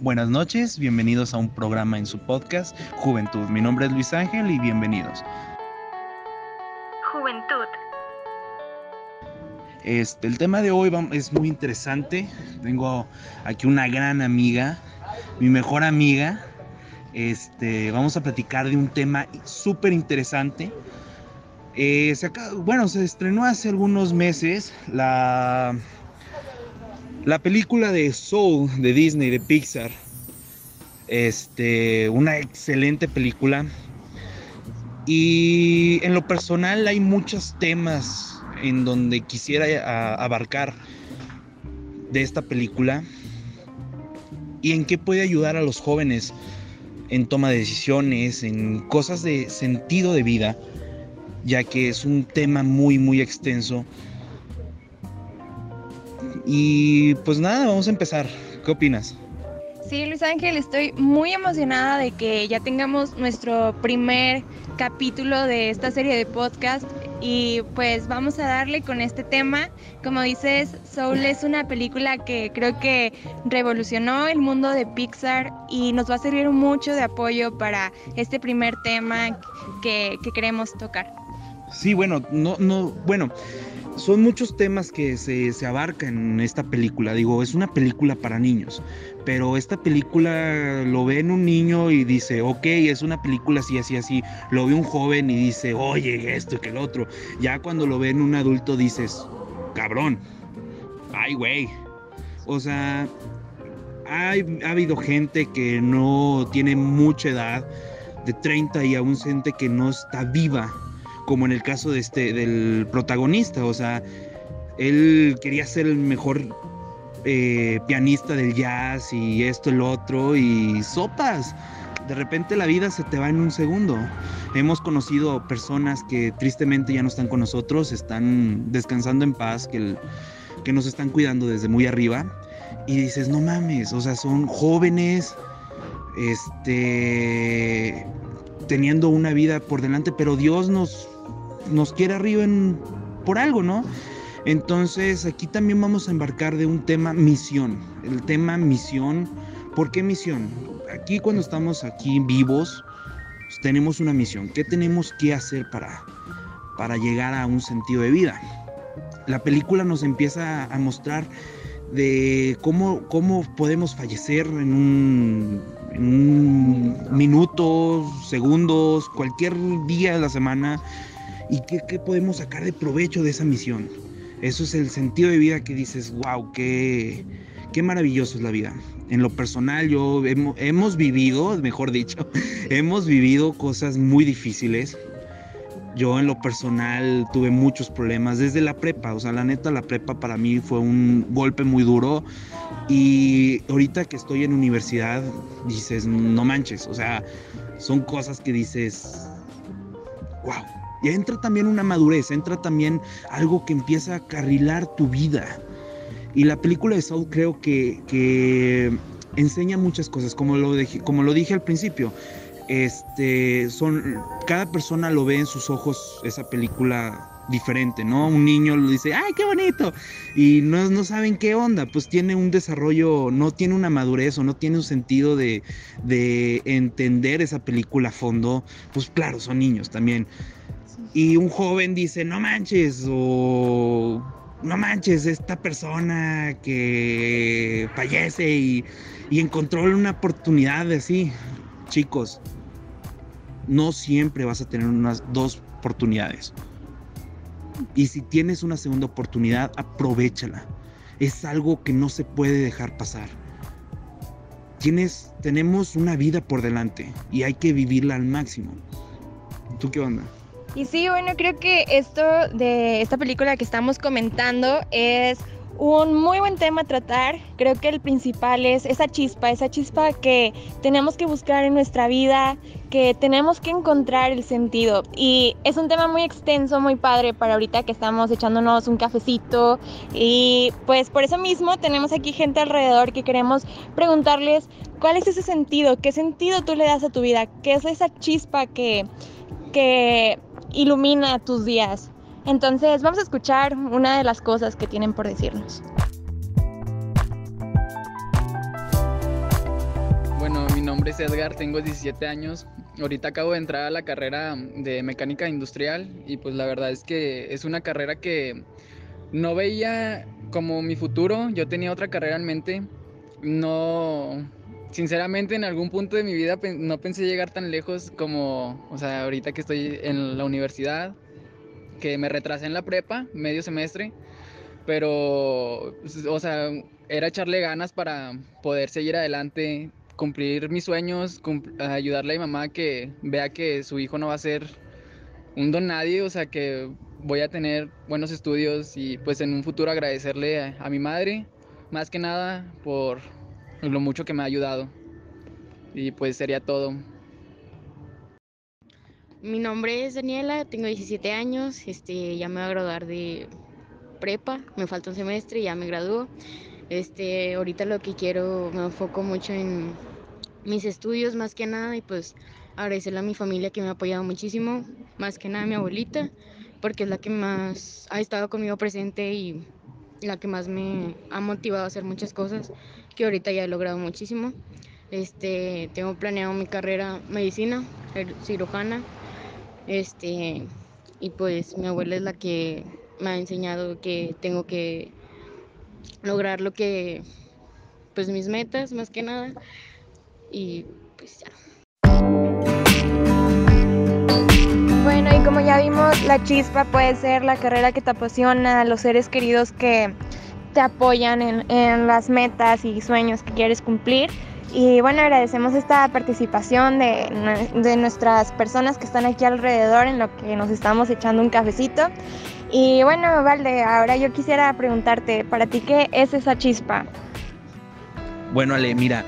Buenas noches, bienvenidos a un programa en su podcast Juventud. Mi nombre es Luis Ángel y bienvenidos. Juventud. Este, el tema de hoy es muy interesante. Tengo aquí una gran amiga, mi mejor amiga. Este, vamos a platicar de un tema súper interesante. Eh, bueno, se estrenó hace algunos meses la la película de Soul de Disney, de Pixar, este, una excelente película. Y en lo personal hay muchos temas en donde quisiera abarcar de esta película y en qué puede ayudar a los jóvenes en toma de decisiones, en cosas de sentido de vida, ya que es un tema muy, muy extenso y pues nada, vamos a empezar. ¿Qué opinas? Sí, Luis Ángel, estoy muy emocionada de que ya tengamos nuestro primer capítulo de esta serie de podcast y pues vamos a darle con este tema. Como dices, Soul es una película que creo que revolucionó el mundo de Pixar y nos va a servir mucho de apoyo para este primer tema que, que queremos tocar. Sí, bueno, no, no, bueno, son muchos temas que se, se abarcan en esta película. Digo, es una película para niños, pero esta película lo ve en un niño y dice, ok, es una película así, así, así. Lo ve un joven y dice, oye, esto y que el otro. Ya cuando lo ve en un adulto dices, cabrón, ay, güey. O sea, hay, ha habido gente que no tiene mucha edad, de 30 y aún gente que no está viva como en el caso de este, del protagonista, o sea, él quería ser el mejor eh, pianista del jazz y esto, el otro, y sopas. De repente la vida se te va en un segundo. Hemos conocido personas que tristemente ya no están con nosotros, están descansando en paz, que, que nos están cuidando desde muy arriba. Y dices, no mames, o sea, son jóvenes, este, teniendo una vida por delante, pero Dios nos nos quiere arriba por algo, ¿no? Entonces aquí también vamos a embarcar de un tema misión, el tema misión. ¿Por qué misión? Aquí cuando estamos aquí vivos, pues, tenemos una misión. ¿Qué tenemos que hacer para, para llegar a un sentido de vida? La película nos empieza a mostrar de cómo, cómo podemos fallecer en un, en un minuto, segundos, cualquier día de la semana y qué, podemos sacar de provecho de esa misión. Eso es el sentido de vida que dices, wow, qué, qué maravilloso es la vida. En lo personal, yo hemos, vivido, mejor dicho, hemos vivido cosas muy difíciles. Yo en lo personal tuve muchos problemas desde la prepa, o sea, la neta la prepa para mí fue un golpe muy duro y ahorita que estoy en universidad dices, no manches, o sea, son cosas que dices, wow, y entra también una madurez, entra también algo que empieza a carrilar tu vida. Y la película de Saul creo que, enseña muchas cosas, como lo, como lo dije al principio. Este, son, cada persona lo ve en sus ojos esa película diferente, ¿no? Un niño lo dice, ¡ay, qué bonito! Y no, no saben qué onda, pues tiene un desarrollo, no tiene una madurez o no tiene un sentido de, de entender esa película a fondo. Pues claro, son niños también y un joven dice, no manches, o no manches, esta persona que fallece y, encontró una oportunidad de así. Chicos, no siempre vas a tener unas dos oportunidades. Y si tienes una segunda oportunidad, aprovechala. Es algo que no se puede dejar pasar. Tienes, tenemos una vida por delante y hay que vivirla al máximo. ¿Tú qué onda? Y sí, bueno, creo que esto de esta película que estamos comentando es un muy buen tema a tratar. Creo que el principal es esa chispa, esa chispa que tenemos que buscar en nuestra vida, que tenemos que encontrar el sentido. Y es un tema muy extenso, muy padre para ahorita que estamos echándonos un cafecito. Y pues por eso mismo tenemos aquí gente alrededor que queremos preguntarles cuál es ese sentido, qué sentido tú le das a tu vida, qué es esa chispa que, que ilumina tus días. Entonces vamos a escuchar una de las cosas que tienen por decirnos. Bueno, mi nombre es Edgar, tengo 17 años. Ahorita acabo de entrar a la carrera de mecánica industrial y pues la verdad es que es una carrera que no veía como mi futuro. Yo tenía otra carrera en mente. No, sinceramente en algún punto de mi vida no pensé llegar tan lejos como, o sea, ahorita que estoy en la universidad, que me retrasé en la prepa, medio semestre, pero, pues, o sea, era echarle ganas para poder seguir adelante, cumplir mis sueños, ayudarle a mi mamá que vea que su hijo no va a ser un don nadie, o sea, que voy a tener buenos estudios y pues en un futuro agradecerle a, mi madre, más que nada por lo mucho que me ha ayudado. Y pues sería todo. Mi nombre es Daniela, tengo 17 años, este, ya me voy a graduar de prepa, me falta un semestre ya me gradúo. Este, ahorita lo que quiero, me enfoco mucho en mis estudios más que nada y pues agradecerle a mi familia que me ha apoyado muchísimo, más que nada a mi abuelita, porque es la que más ha estado conmigo presente y la que más me ha motivado a hacer muchas cosas, que ahorita ya he logrado muchísimo. Este, tengo planeado mi carrera medicina, cirujana, este, y pues mi abuela es la que me ha enseñado que tengo que lograr lo que, pues mis metas más que nada. Y pues ya. Bueno, y como ya vimos, la chispa puede ser la carrera que te apasiona, los seres queridos que te apoyan en, en las metas y sueños que quieres cumplir. Y bueno, agradecemos esta participación de, de, nuestras personas que están aquí alrededor en lo que nos estamos echando un cafecito. Y bueno, Valde, ahora yo quisiera preguntarte, ¿para ti qué es esa chispa? Bueno, Ale, mira,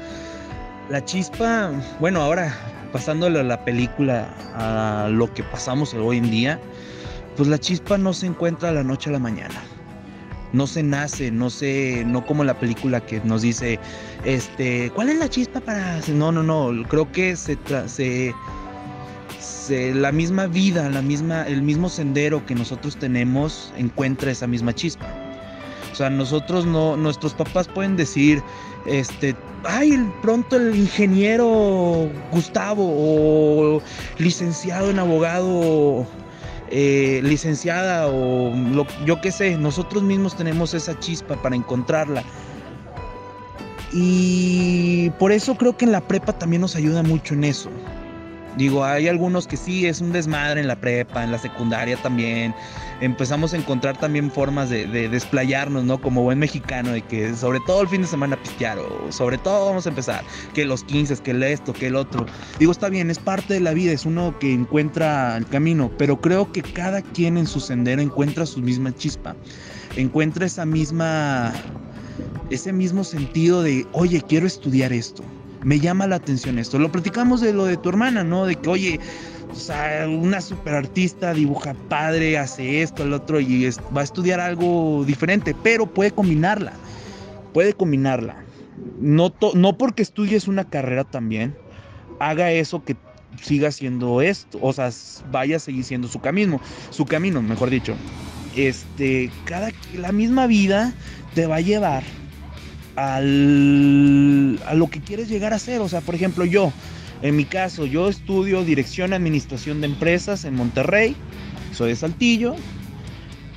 la chispa, bueno, ahora pasándole a la película a lo que pasamos hoy en día, pues la chispa no se encuentra a la noche a la mañana. No se nace, no se, no como la película que nos dice, este, ¿cuál es la chispa para...? No, no, no, creo que se, se la misma vida, la misma, el mismo sendero que nosotros tenemos encuentra esa misma chispa. O sea, nosotros no, nuestros papás pueden decir, este, ay, pronto el ingeniero Gustavo o licenciado en abogado, eh, licenciada o yo qué sé, nosotros mismos tenemos esa chispa para encontrarla. Y por eso creo que en la prepa también nos ayuda mucho en eso. Digo, hay algunos que sí, es un desmadre en la prepa, en la secundaria también. Empezamos a encontrar también formas de, desplayarnos, ¿no? Como buen mexicano, de que sobre todo el fin de semana pistear, o sobre todo vamos a empezar, que los 15, que el esto, que el otro. Digo, está bien, es parte de la vida, es uno que encuentra el camino, pero creo que cada quien en su sendero encuentra su misma chispa, encuentra esa misma, ese mismo sentido de, oye, quiero estudiar esto me llama la atención esto. Lo platicamos de lo de tu hermana, ¿no? De que, oye, una super artista dibuja padre, hace esto, el otro, y va a estudiar algo diferente, pero puede combinarla. Puede combinarla. No, no porque estudies una carrera también, haga eso que siga haciendo esto, o sea, vaya a seguir siendo su camino, su camino, mejor dicho. Este, cada la misma vida te va a llevar al, a lo que quieres llegar a ser. O sea, por ejemplo, yo, en mi caso, yo estudio dirección administración de empresas en Monterrey, soy de Saltillo.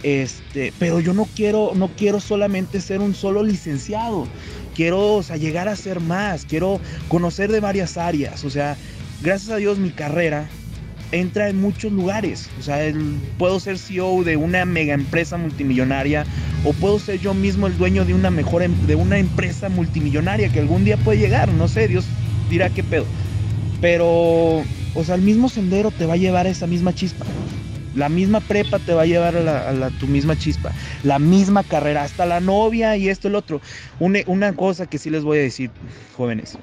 Este, pero yo no quiero, no quiero solamente ser un solo licenciado. Quiero, o sea, llegar a ser más. Quiero conocer de varias áreas. O sea, gracias a Dios mi carrera entra en muchos lugares. O sea, puedo ser CEO de una mega empresa multimillonaria o puedo ser yo mismo el dueño de una mejor em, de una empresa multimillonaria que algún día puede llegar, no sé, Dios dirá qué pedo. Pero o sea, el mismo sendero te va a llevar a esa misma chispa. La misma prepa te va a llevar a, tu misma chispa. La misma carrera, hasta la novia y esto el otro. Una, una cosa que sí les voy a decir, jóvenes.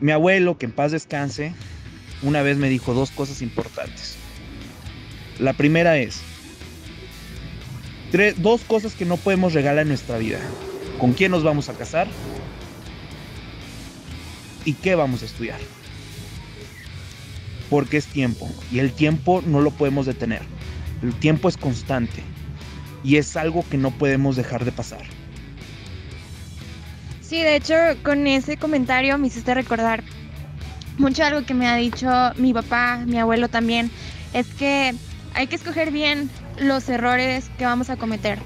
Mi abuelo, que en paz descanse, una vez me dijo dos cosas importantes. La primera es, tres, dos cosas que no podemos regalar en nuestra vida. ¿Con quién nos vamos a casar? ¿Y qué vamos a estudiar? Porque es tiempo. Y el tiempo no lo podemos detener. El tiempo es constante. Y es algo que no podemos dejar de pasar. Sí, de hecho, con ese comentario me hiciste recordar mucho algo que me ha dicho mi papá, mi abuelo también, es que hay que escoger bien los errores que vamos a cometer.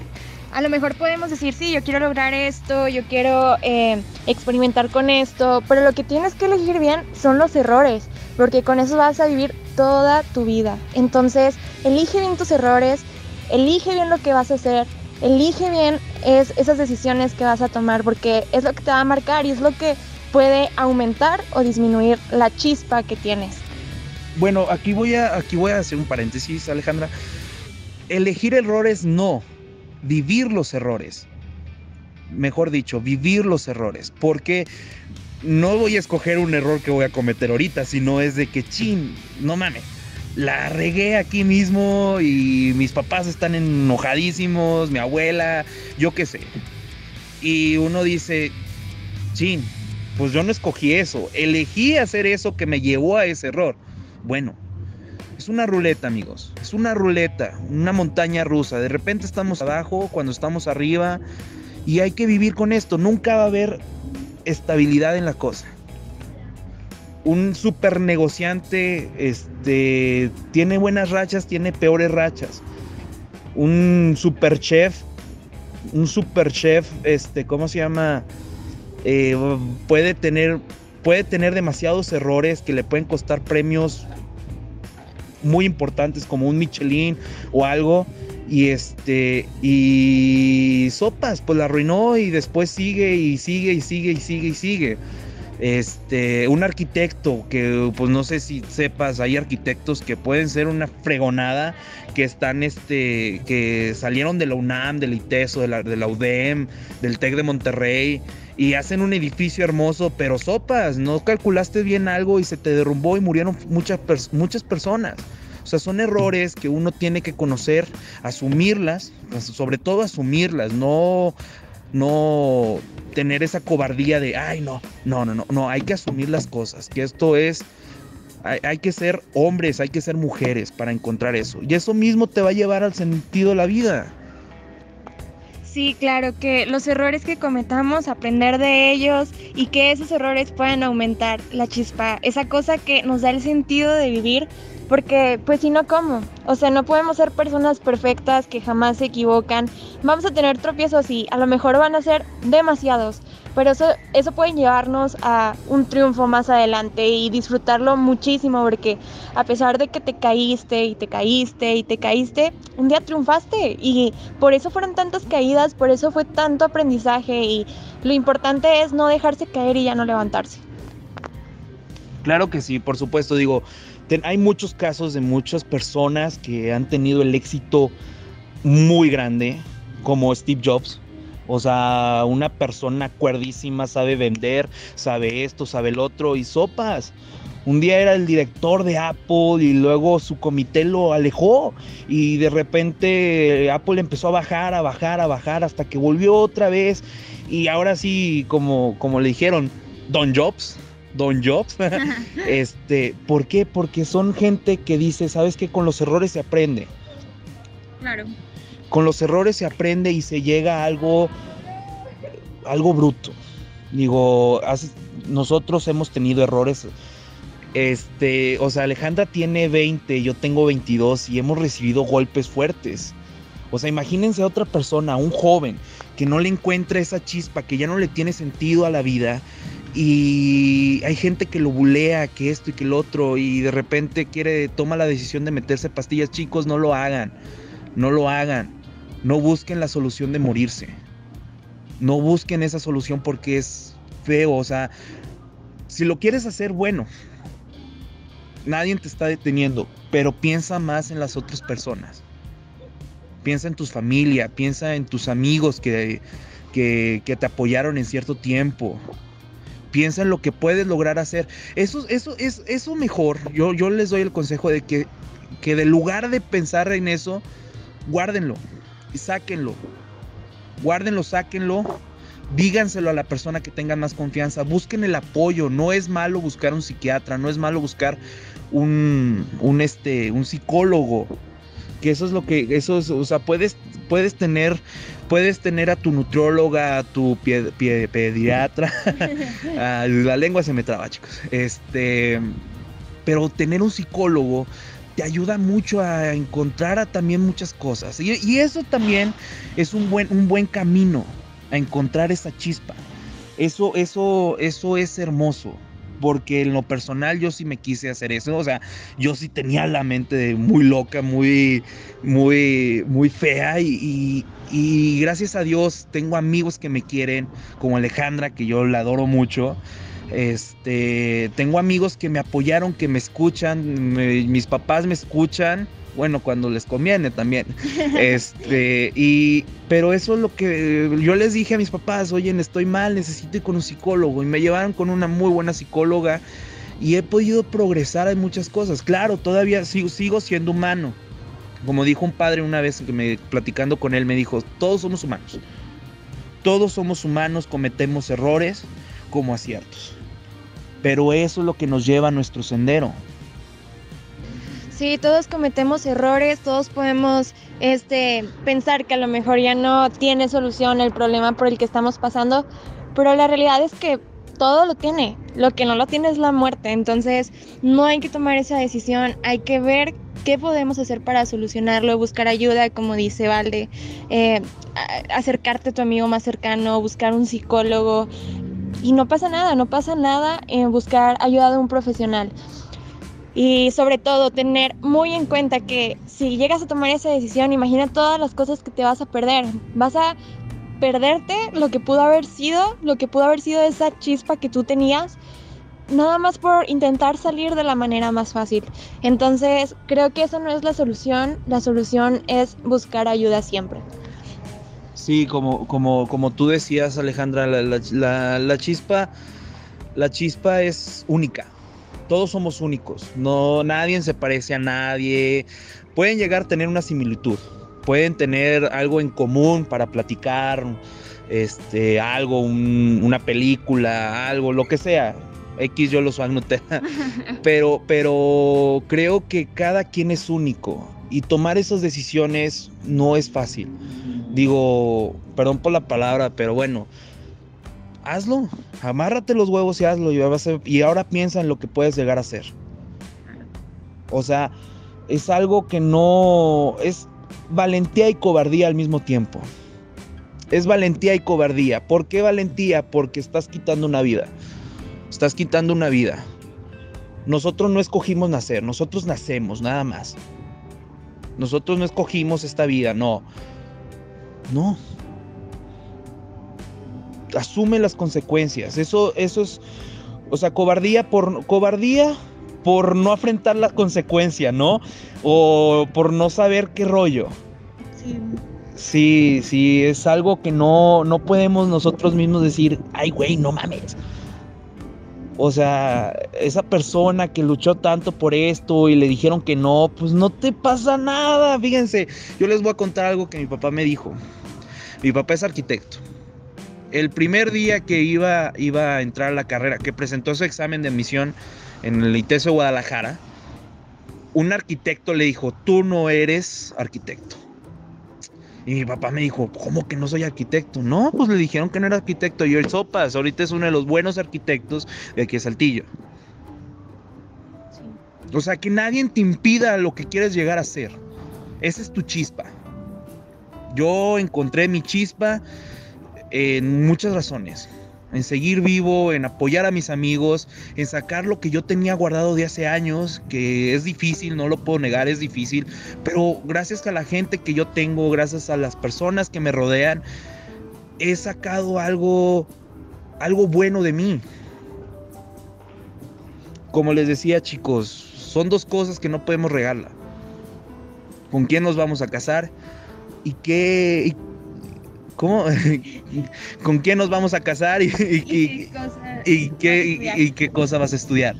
A lo mejor podemos decir, sí, yo quiero lograr esto, yo quiero eh, experimentar con esto, pero lo que tienes que elegir bien son los errores, porque con eso vas a vivir toda tu vida. Entonces, elige bien tus errores, elige bien lo que vas a hacer, elige bien es, esas decisiones que vas a tomar, porque es lo que te va a marcar y es lo que puede aumentar o disminuir la chispa que tienes. Bueno, aquí voy a, aquí voy a hacer un paréntesis, Alejandra. Elegir errores no, vivir los errores. Mejor dicho, vivir los errores. Porque no voy a escoger un error que voy a cometer ahorita, sino es de que, chin, no mames, la regué aquí mismo y mis papás están enojadísimos, mi abuela, yo qué sé. Y uno dice, chin, pues yo no escogí eso, elegí hacer eso que me llevó a ese error. Bueno, es una ruleta, amigos. Es una ruleta, una montaña rusa. De repente estamos abajo, cuando estamos arriba. Y hay que vivir con esto. Nunca va a haber estabilidad en la cosa. Un super negociante este, tiene buenas rachas, tiene peores rachas. Un super chef, un super chef, este, ¿cómo se llama? Eh, puede tener puede tener demasiados errores que le pueden costar premios muy importantes como un Michelin o algo y este y sopas pues la arruinó y después sigue y sigue y sigue y sigue y sigue. Este un arquitecto que pues no sé si sepas hay arquitectos que pueden ser una fregonada que están este que salieron de la UNAM del ITESO de la, de la UDEM del TEC de Monterrey y hacen un edificio hermoso, pero sopas, no calculaste bien algo y se te derrumbó y murieron muchas, muchas personas. O sea, son errores que uno tiene que conocer, asumirlas, sobre todo asumirlas, no, no tener esa cobardía de, ay, no, no, no, no, no, hay que asumir las cosas, que esto es, hay que ser hombres, hay que ser mujeres para encontrar eso. Y eso mismo te va a llevar al sentido de la vida. Sí, claro, que los errores que cometamos, aprender de ellos y que esos errores puedan aumentar la chispa, esa cosa que nos da el sentido de vivir, porque pues si no, ¿cómo? O sea, no podemos ser personas perfectas que jamás se equivocan, vamos a tener tropiezos y a lo mejor van a ser demasiados, pero eso, eso puede llevarnos a un triunfo más adelante y disfrutarlo muchísimo porque a pesar de que te caíste y te caíste y te caíste, un día triunfaste y por eso fueron tantas caídas, por eso fue tanto aprendizaje y lo importante es no dejarse caer y ya no levantarse. Claro que sí, por supuesto, digo, hay muchos casos de muchas personas que han tenido el éxito muy grande, como Steve Jobs, o sea, una persona cuerdísima, sabe vender, sabe esto, sabe el otro y sopas. Un día era el director de Apple y luego su comité lo alejó y de repente Apple empezó a bajar, a bajar, a bajar hasta que volvió otra vez y ahora sí, como, como le dijeron, Don Jobs, Don Jobs. este, ¿Por qué? Porque son gente que dice, sabes que con los errores se aprende. Claro con los errores se aprende y se llega a algo, algo bruto. Digo, nosotros hemos tenido errores. Este, o sea, Alejandra tiene 20, yo tengo 22 y hemos recibido golpes fuertes. O sea, imagínense a otra persona, un joven, que no le encuentra esa chispa, que ya no le tiene sentido a la vida. Y hay gente que lo bulea, que esto y que el otro, y de repente quiere, toma la decisión de meterse pastillas. Chicos, no lo hagan. No lo hagan. No busquen la solución de morirse. No busquen esa solución porque es feo. O sea, si lo quieres hacer, bueno. Nadie te está deteniendo, pero piensa más en las otras personas. Piensa en tu familia, piensa en tus amigos que, que, te apoyaron en cierto tiempo. Piensa en lo que puedes lograr hacer. Eso, eso es eso mejor. Yo, yo les doy el consejo de que, que de lugar de pensar en eso, guárdenlo y sáquenlo. Guárdenlo, sáquenlo. Díganselo a la persona que tenga más confianza. Busquen el apoyo. No es malo buscar un psiquiatra, no es malo buscar un, un, este, un psicólogo. que eso es lo que, eso es, o sea, puedes, puedes tener, puedes tener a tu nutrióloga, a tu pediatra, la lengua se me traba, chicos, este, pero tener un psicólogo te ayuda mucho a encontrar a también muchas cosas, y, eso también es un buen, un buen camino a encontrar esa chispa. Eso, eso, eso es hermoso porque en lo personal yo sí me quise hacer eso, o sea, yo sí tenía la mente muy loca, muy, muy, muy fea y, gracias a Dios tengo amigos que me quieren, como Alejandra, que yo la adoro mucho. Este, tengo amigos que me apoyaron, que me escuchan, mis papás me escuchan bueno, cuando les conviene también. Este, y, pero eso es lo que yo les dije a mis papás, oye, estoy mal, necesito ir con un psicólogo. Y me llevaron con una muy buena psicóloga y he podido progresar en muchas cosas. Claro, todavía sigo, sigo siendo humano. Como dijo un padre una vez que me platicando con él, me dijo, todos somos humanos. Todos somos humanos, cometemos errores como aciertos. Pero eso es lo que nos lleva a nuestro sendero. Sí, todos cometemos errores, todos podemos este, pensar que a lo mejor ya no tiene solución el problema por el que estamos pasando, pero la realidad es que todo lo tiene, lo que no lo tiene es la muerte, entonces no hay que tomar esa decisión, hay que ver qué podemos hacer para solucionarlo, buscar ayuda, como dice Valde, eh, acercarte a tu amigo más cercano, buscar un psicólogo y no pasa nada, no pasa nada en buscar ayuda de un profesional. Y sobre todo tener muy en cuenta que si llegas a tomar esa decisión, imagina todas las cosas que te vas a perder. Vas a perderte lo que pudo haber sido, lo que pudo haber sido esa chispa que tú tenías, nada más por intentar salir de la manera más fácil. Entonces, creo que esa no es la solución, la solución es buscar ayuda siempre. Sí, como, como, como tú decías, Alejandra, la chispa, la chispa es única todos somos únicos, no nadie se parece a nadie. Pueden llegar a tener una similitud, pueden tener algo en común para platicar, este, algo, una película, algo, lo que sea. X yo los anoté, pero, pero creo que cada quien es único y tomar esas decisiones no es fácil. Digo, perdón por la palabra, pero bueno, hazlo, amárrate los huevos y hazlo. Y ahora piensa en lo que puedes llegar a hacer. O sea, es algo que no es valentía y cobardía al mismo tiempo. Es valentía y cobardía. ¿Por qué valentía? Porque estás quitando una vida. Estás quitando una vida. Nosotros no escogimos nacer, nosotros nacemos, nada más. Nosotros no escogimos esta vida, no. No, asume las consecuencias. Eso, eso es, o sea, cobardía por cobardía por no afrontar la consecuencia, ¿no? O por no saber qué rollo. Sí. Sí, sí, es algo que no, no podemos nosotros mismos decir, ay, güey, no mames. O sea, esa persona que luchó tanto por esto y le dijeron que no, pues no te pasa nada. Fíjense, yo les voy a contar algo que mi papá me dijo. Mi papá es arquitecto el primer día que iba, iba a entrar a la carrera, que presentó su examen de admisión en el ITESO Guadalajara, un arquitecto le dijo, tú no eres arquitecto. Y mi papá me dijo, ¿cómo que no soy arquitecto? No, pues le dijeron que no era arquitecto. Y el Sopas, ahorita es uno de los buenos arquitectos de aquí de Saltillo. O sea, que nadie te impida lo que quieres llegar a ser. Esa es tu chispa. Yo encontré mi chispa en muchas razones. En seguir vivo, en apoyar a mis amigos, en sacar lo que yo tenía guardado de hace años, que es difícil, no lo puedo negar, es difícil, pero gracias a la gente que yo tengo, gracias a las personas que me rodean, he sacado algo, algo bueno de mí. Como les decía chicos, son dos cosas que no podemos regalar. ¿Con quién nos vamos a casar? ¿Y qué, ¿Cómo? ¿Con quién nos vamos a casar y, qué, cosa vas a estudiar?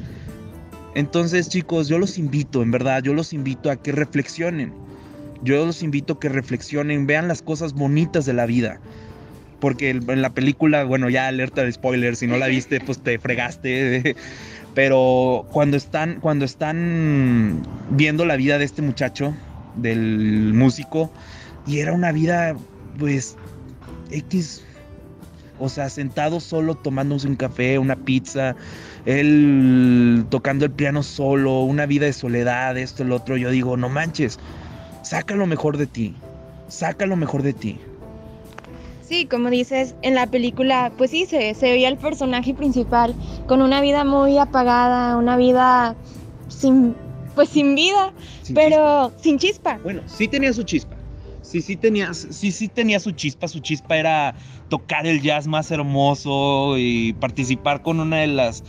Entonces, chicos, yo los invito, en verdad, yo los invito a que reflexionen. Yo los invito a que reflexionen, vean las cosas bonitas de la vida. Porque en la película, bueno, ya alerta de spoiler, si no la viste, pues te fregaste. Pero cuando están, cuando están viendo la vida de este muchacho, del músico y era una vida pues X, o sea, sentado solo tomándose un café, una pizza, él tocando el piano solo, una vida de soledad, esto, el otro, yo digo, no manches, saca lo mejor de ti, saca lo mejor de ti. Sí, como dices, en la película, pues sí, se, se veía el personaje principal con una vida muy apagada, una vida sin, pues sin vida, pero sin chispa. Bueno, sí tenía su chispa. Sí, sí tenía, sí, sí tenía su chispa. Su chispa era tocar el jazz más hermoso y participar con una de las,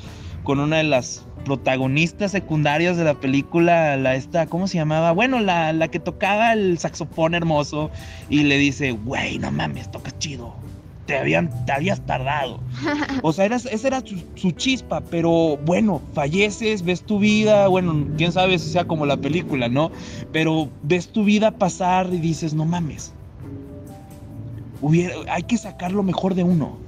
con una de las protagonistas secundarias de la película, la esta, ¿cómo se llamaba? Bueno, la, la que tocaba el saxofón hermoso y le dice, güey, no mames, tocas chido. Te, habían, te habías tardado. O sea, esa era su, chispa, pero bueno, falleces, ves tu vida, bueno, quién sabe si sea como la película, ¿no? Pero ves tu vida pasar y dices, no mames. Hubiera, hay que sacar lo mejor de uno.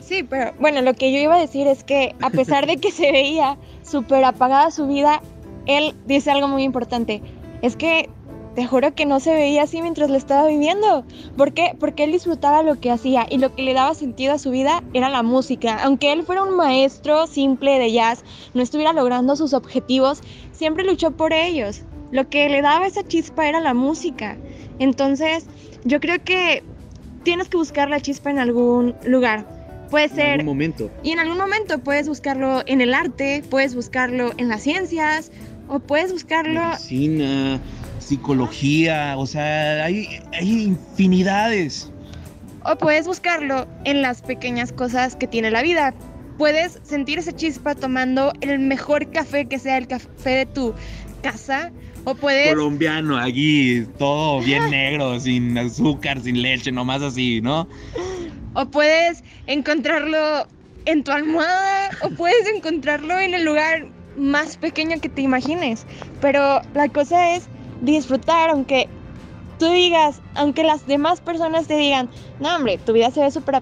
Sí, pero bueno, lo que yo iba a decir es que a pesar de que se veía súper apagada su vida, él dice algo muy importante. Es que te juro que no se veía así mientras lo estaba viviendo. ¿Por qué? Porque él disfrutaba lo que hacía y lo que le daba sentido a su vida era la música. Aunque él fuera un maestro simple de jazz, no estuviera logrando sus objetivos, siempre luchó por ellos. Lo que le daba esa chispa era la música. Entonces, yo creo que tienes que buscar la chispa en algún lugar. Puede ser. En algún momento. Y en algún momento puedes buscarlo en el arte, puedes buscarlo en las ciencias, o puedes buscarlo. Medicina, psicología, o sea, hay, hay infinidades. O puedes buscarlo en las pequeñas cosas que tiene la vida. Puedes sentir esa chispa tomando el mejor café que sea el café de tu casa. O puedes. Colombiano, aquí, todo bien negro, sin azúcar, sin leche, nomás así, ¿no? O puedes encontrarlo en tu almohada o puedes encontrarlo en el lugar más pequeño que te imagines. Pero la cosa es disfrutar, aunque tú digas, aunque las demás personas te digan, no hombre, tu vida se ve súper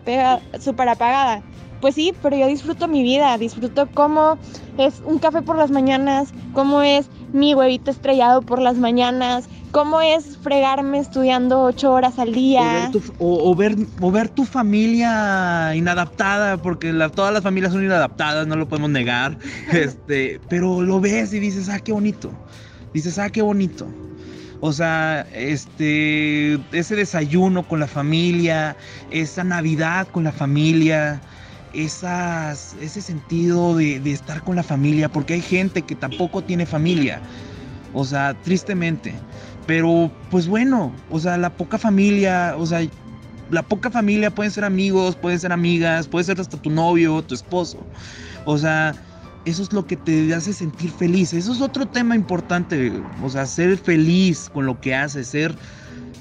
apagada. Pues sí, pero yo disfruto mi vida, disfruto cómo es un café por las mañanas, cómo es mi huevito estrellado por las mañanas, cómo es fregarme estudiando ocho horas al día. O ver tu, o, ver, tu familia inadaptada, porque todas las familias son inadaptadas, no lo podemos negar. este, pero lo ves y dices, ah, qué bonito. Dices, ah, qué bonito. O sea, este, ese desayuno con la familia, esa Navidad con la familia, esas, ese sentido de, de estar con la familia, porque hay gente que tampoco tiene familia. O sea, tristemente. Pero, pues bueno, o sea, la poca familia, o sea, la poca familia pueden ser amigos, pueden ser amigas, puede ser hasta tu novio, tu esposo. O sea, eso es lo que te hace sentir feliz. Eso es otro tema importante. O sea, ser feliz con lo que haces, ser,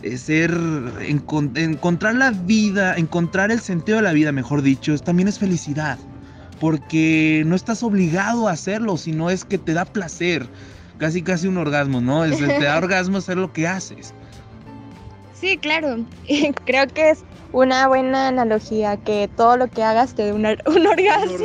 eh, ser, encontrar la vida, encontrar el sentido de la vida, mejor dicho, también es felicidad. Porque no estás obligado a hacerlo, sino es que te da placer casi casi un orgasmo, ¿no? Es te da orgasmo hacer lo que haces. Sí, claro. Creo que es una buena analogía que todo lo que hagas te dé un, orgasmo.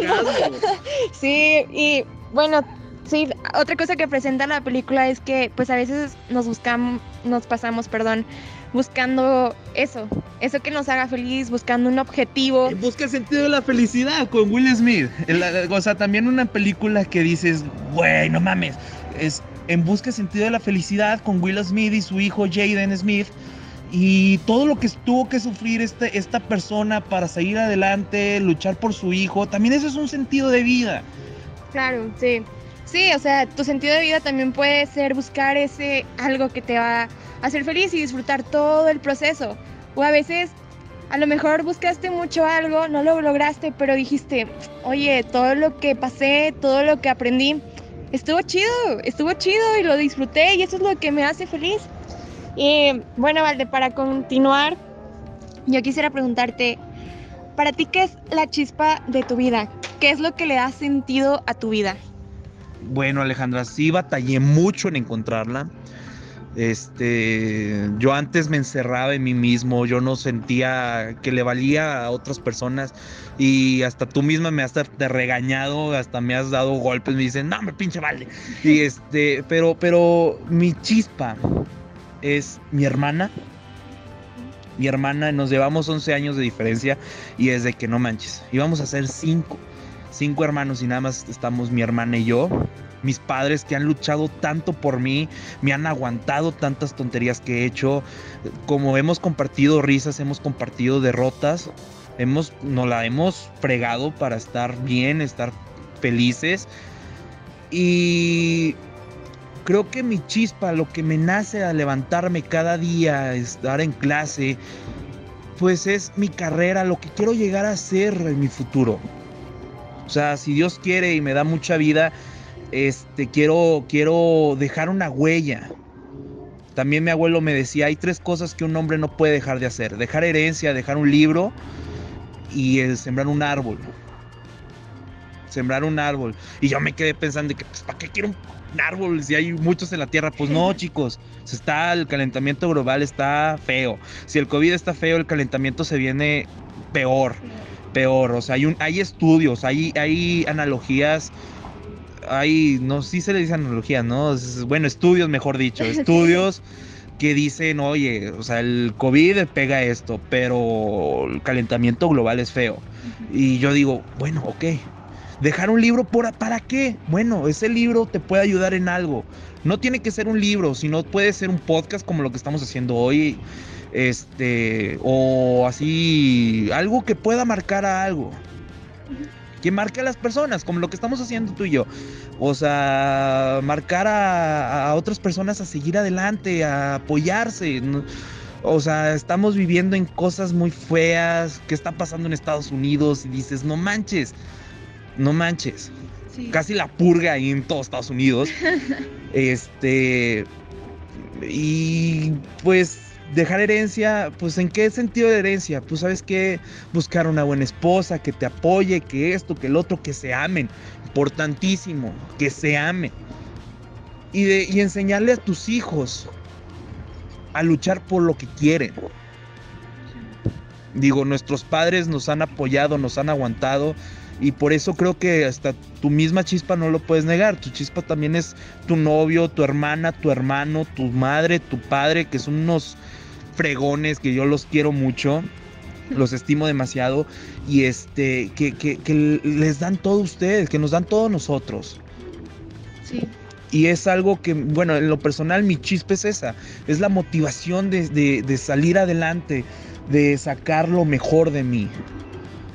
sí, y bueno, sí, otra cosa que presenta la película es que pues a veces nos buscamos, nos pasamos, perdón, buscando eso, eso que nos haga feliz, buscando un objetivo. Busca el sentido de la felicidad con Will Smith. o sea, también una película que dices, güey, no mames, es En Busca Sentido de la Felicidad con Will Smith y su hijo Jaden Smith. Y todo lo que tuvo que sufrir este, esta persona para seguir adelante, luchar por su hijo, también eso es un sentido de vida. Claro, sí. Sí, o sea, tu sentido de vida también puede ser buscar ese algo que te va a hacer feliz y disfrutar todo el proceso. O a veces, a lo mejor buscaste mucho algo, no lo lograste, pero dijiste, oye, todo lo que pasé, todo lo que aprendí, estuvo chido, estuvo chido y lo disfruté y eso es lo que me hace feliz. Y bueno, Valde, para continuar, yo quisiera preguntarte, para ti, ¿qué es la chispa de tu vida? ¿Qué es lo que le da sentido a tu vida? Bueno, Alejandra, sí batallé mucho en encontrarla. Este, yo antes me encerraba en mí mismo, yo no sentía que le valía a otras personas y hasta tú misma me has regañado, hasta me has dado golpes, me dicen, no, me pinche vale. Y este, pero, pero mi chispa, es mi hermana. Mi hermana, nos llevamos 11 años de diferencia y es de que no manches. Íbamos a ser cinco, cinco hermanos y nada más estamos mi hermana y yo. Mis padres que han luchado tanto por mí, me han aguantado tantas tonterías que he hecho. Como hemos compartido risas, hemos compartido derrotas, hemos, nos la hemos fregado para estar bien, estar felices. Y creo que mi chispa, lo que me nace a levantarme cada día, estar en clase, pues es mi carrera, lo que quiero llegar a ser en mi futuro. O sea, si Dios quiere y me da mucha vida, este quiero quiero dejar una huella. También mi abuelo me decía, hay tres cosas que un hombre no puede dejar de hacer: dejar herencia, dejar un libro y el sembrar un árbol. Sembrar un árbol. Y yo me quedé pensando que, pues, ¿para qué quiero un árbol si hay muchos en la tierra? Pues no, chicos. Está, el calentamiento global está feo. Si el COVID está feo, el calentamiento se viene peor. Peor. O sea, hay, un, hay estudios, hay, hay analogías hay, no, sí se le dice analogías, ¿no? Bueno, estudios, mejor dicho, estudios que dicen, oye, o sea, el COVID pega esto, pero el calentamiento global es feo. Y yo digo, bueno, ok, dejar un libro por, para qué? Bueno, ese libro te puede ayudar en algo. No tiene que ser un libro, sino puede ser un podcast como lo que estamos haciendo hoy, este, o así, algo que pueda marcar a algo que marque a las personas, como lo que estamos haciendo tú y yo. O sea, marcar a, otras personas a seguir adelante, a apoyarse. O sea, estamos viviendo en cosas muy feas, ¿Qué está pasando en Estados Unidos y dices, no manches, no manches. Casi la purga ahí en todos Estados Unidos. este. Y pues dejar herencia, pues en qué sentido de herencia? Pues sabes que buscar una buena esposa que te apoye, que esto, que el otro, que se amen. Importantísimo, que se amen. Y, de, y enseñarle a tus hijos a luchar por lo que quieren. Digo, nuestros padres nos han apoyado, nos han aguantado. Y por eso creo que hasta tu misma chispa no lo puedes negar. Tu chispa también es tu novio, tu hermana, tu hermano, tu madre, tu padre, que son unos fregones que yo los quiero mucho, los estimo demasiado y este, que, les dan todo ustedes, que nos dan todo nosotros. Sí. Y es algo que, bueno, en lo personal mi chispa es esa, es la motivación de, salir adelante, de sacar lo mejor de mí.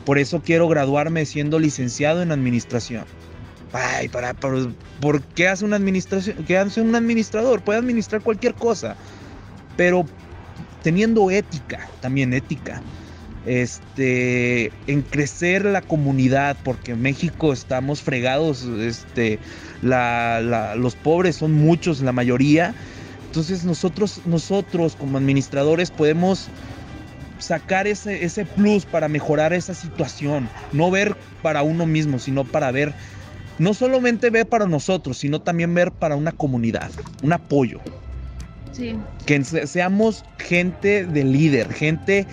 Por eso quiero graduarme siendo licenciado en administración. Ay, para, para, ¿por qué hace una administración? ¿Qué hace un administrador? Puede administrar cualquier cosa. Pero teniendo ética, también ética, este, en crecer la comunidad, porque en México estamos fregados, este, los pobres son muchos, la mayoría, entonces nosotros, nosotros como administradores podemos sacar ese, ese plus para mejorar esa situación, no ver para uno mismo, sino para ver, no solamente ver para nosotros, sino también ver para una comunidad, un apoyo. Que seamos gente de líder, gente,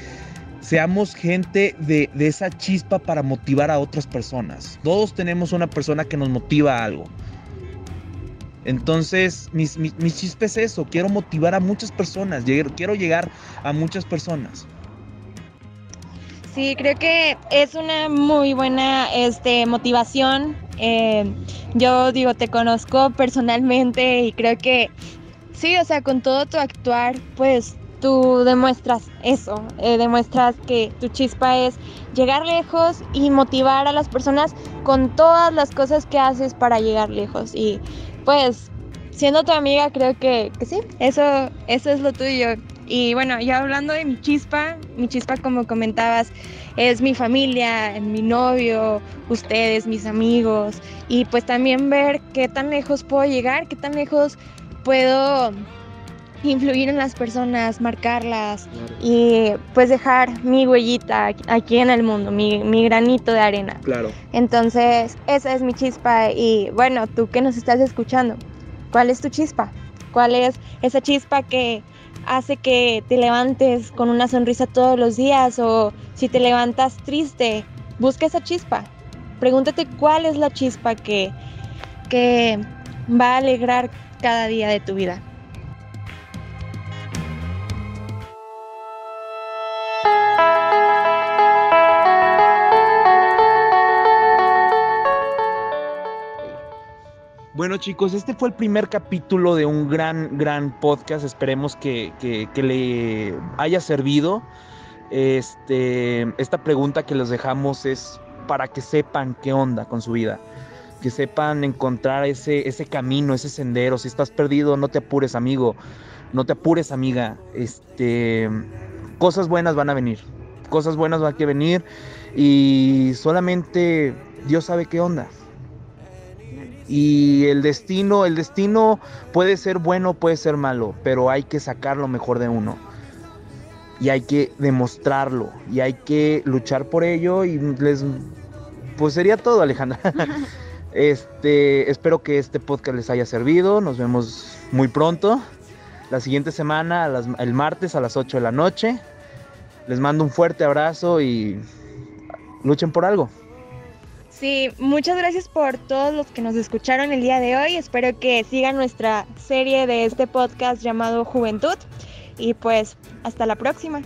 seamos gente de, esa chispa para motivar a otras personas. Todos tenemos una persona que nos motiva a algo. Entonces, mis, mis, chispa es eso, quiero motivar a muchas personas, quiero llegar a muchas personas. Sí, creo que es una muy buena este, motivación. Eh, yo digo, te conozco personalmente y creo que Sí, o sea, con todo tu actuar, pues tú demuestras eso, eh, demuestras que tu chispa es llegar lejos y motivar a las personas con todas las cosas que haces para llegar lejos. Y pues, siendo tu amiga, creo que, que sí, eso, eso es lo tuyo. Y bueno, ya hablando de mi chispa, mi chispa como comentabas, es mi familia, mi novio, ustedes, mis amigos, y pues también ver qué tan lejos puedo llegar, qué tan lejos puedo influir en las personas, marcarlas y pues dejar mi huellita aquí en el mundo, mi, granito de arena. Claro. Entonces, esa es mi chispa y bueno, tú que nos estás escuchando, ¿cuál es tu chispa? ¿Cuál es esa chispa que hace que te levantes con una sonrisa todos los días o si te levantas triste, busca esa chispa. Pregúntate cuál es la chispa que, que va a alegrar cada día de tu vida. Bueno chicos, este fue el primer capítulo de un gran, gran podcast. Esperemos que, que, le haya servido. Este, esta pregunta que les dejamos es para que sepan qué onda con su vida. Que sepan encontrar ese, ese camino, ese sendero. Si estás perdido, no te apures, amigo. No te apures, amiga. Este, cosas buenas van a venir. Cosas buenas van a venir. Y solamente Dios sabe qué onda. Y el destino, el destino puede ser bueno, puede ser malo, pero hay que sacar lo mejor de uno. Y hay que demostrarlo, y hay que luchar por ello. Y les, pues sería todo, Alejandra. Este, espero que este podcast les haya servido. Nos vemos muy pronto. La siguiente semana, el martes a las 8 de la noche. Les mando un fuerte abrazo y luchen por algo. Sí, muchas gracias por todos los que nos escucharon el día de hoy. Espero que sigan nuestra serie de este podcast llamado Juventud. Y pues hasta la próxima.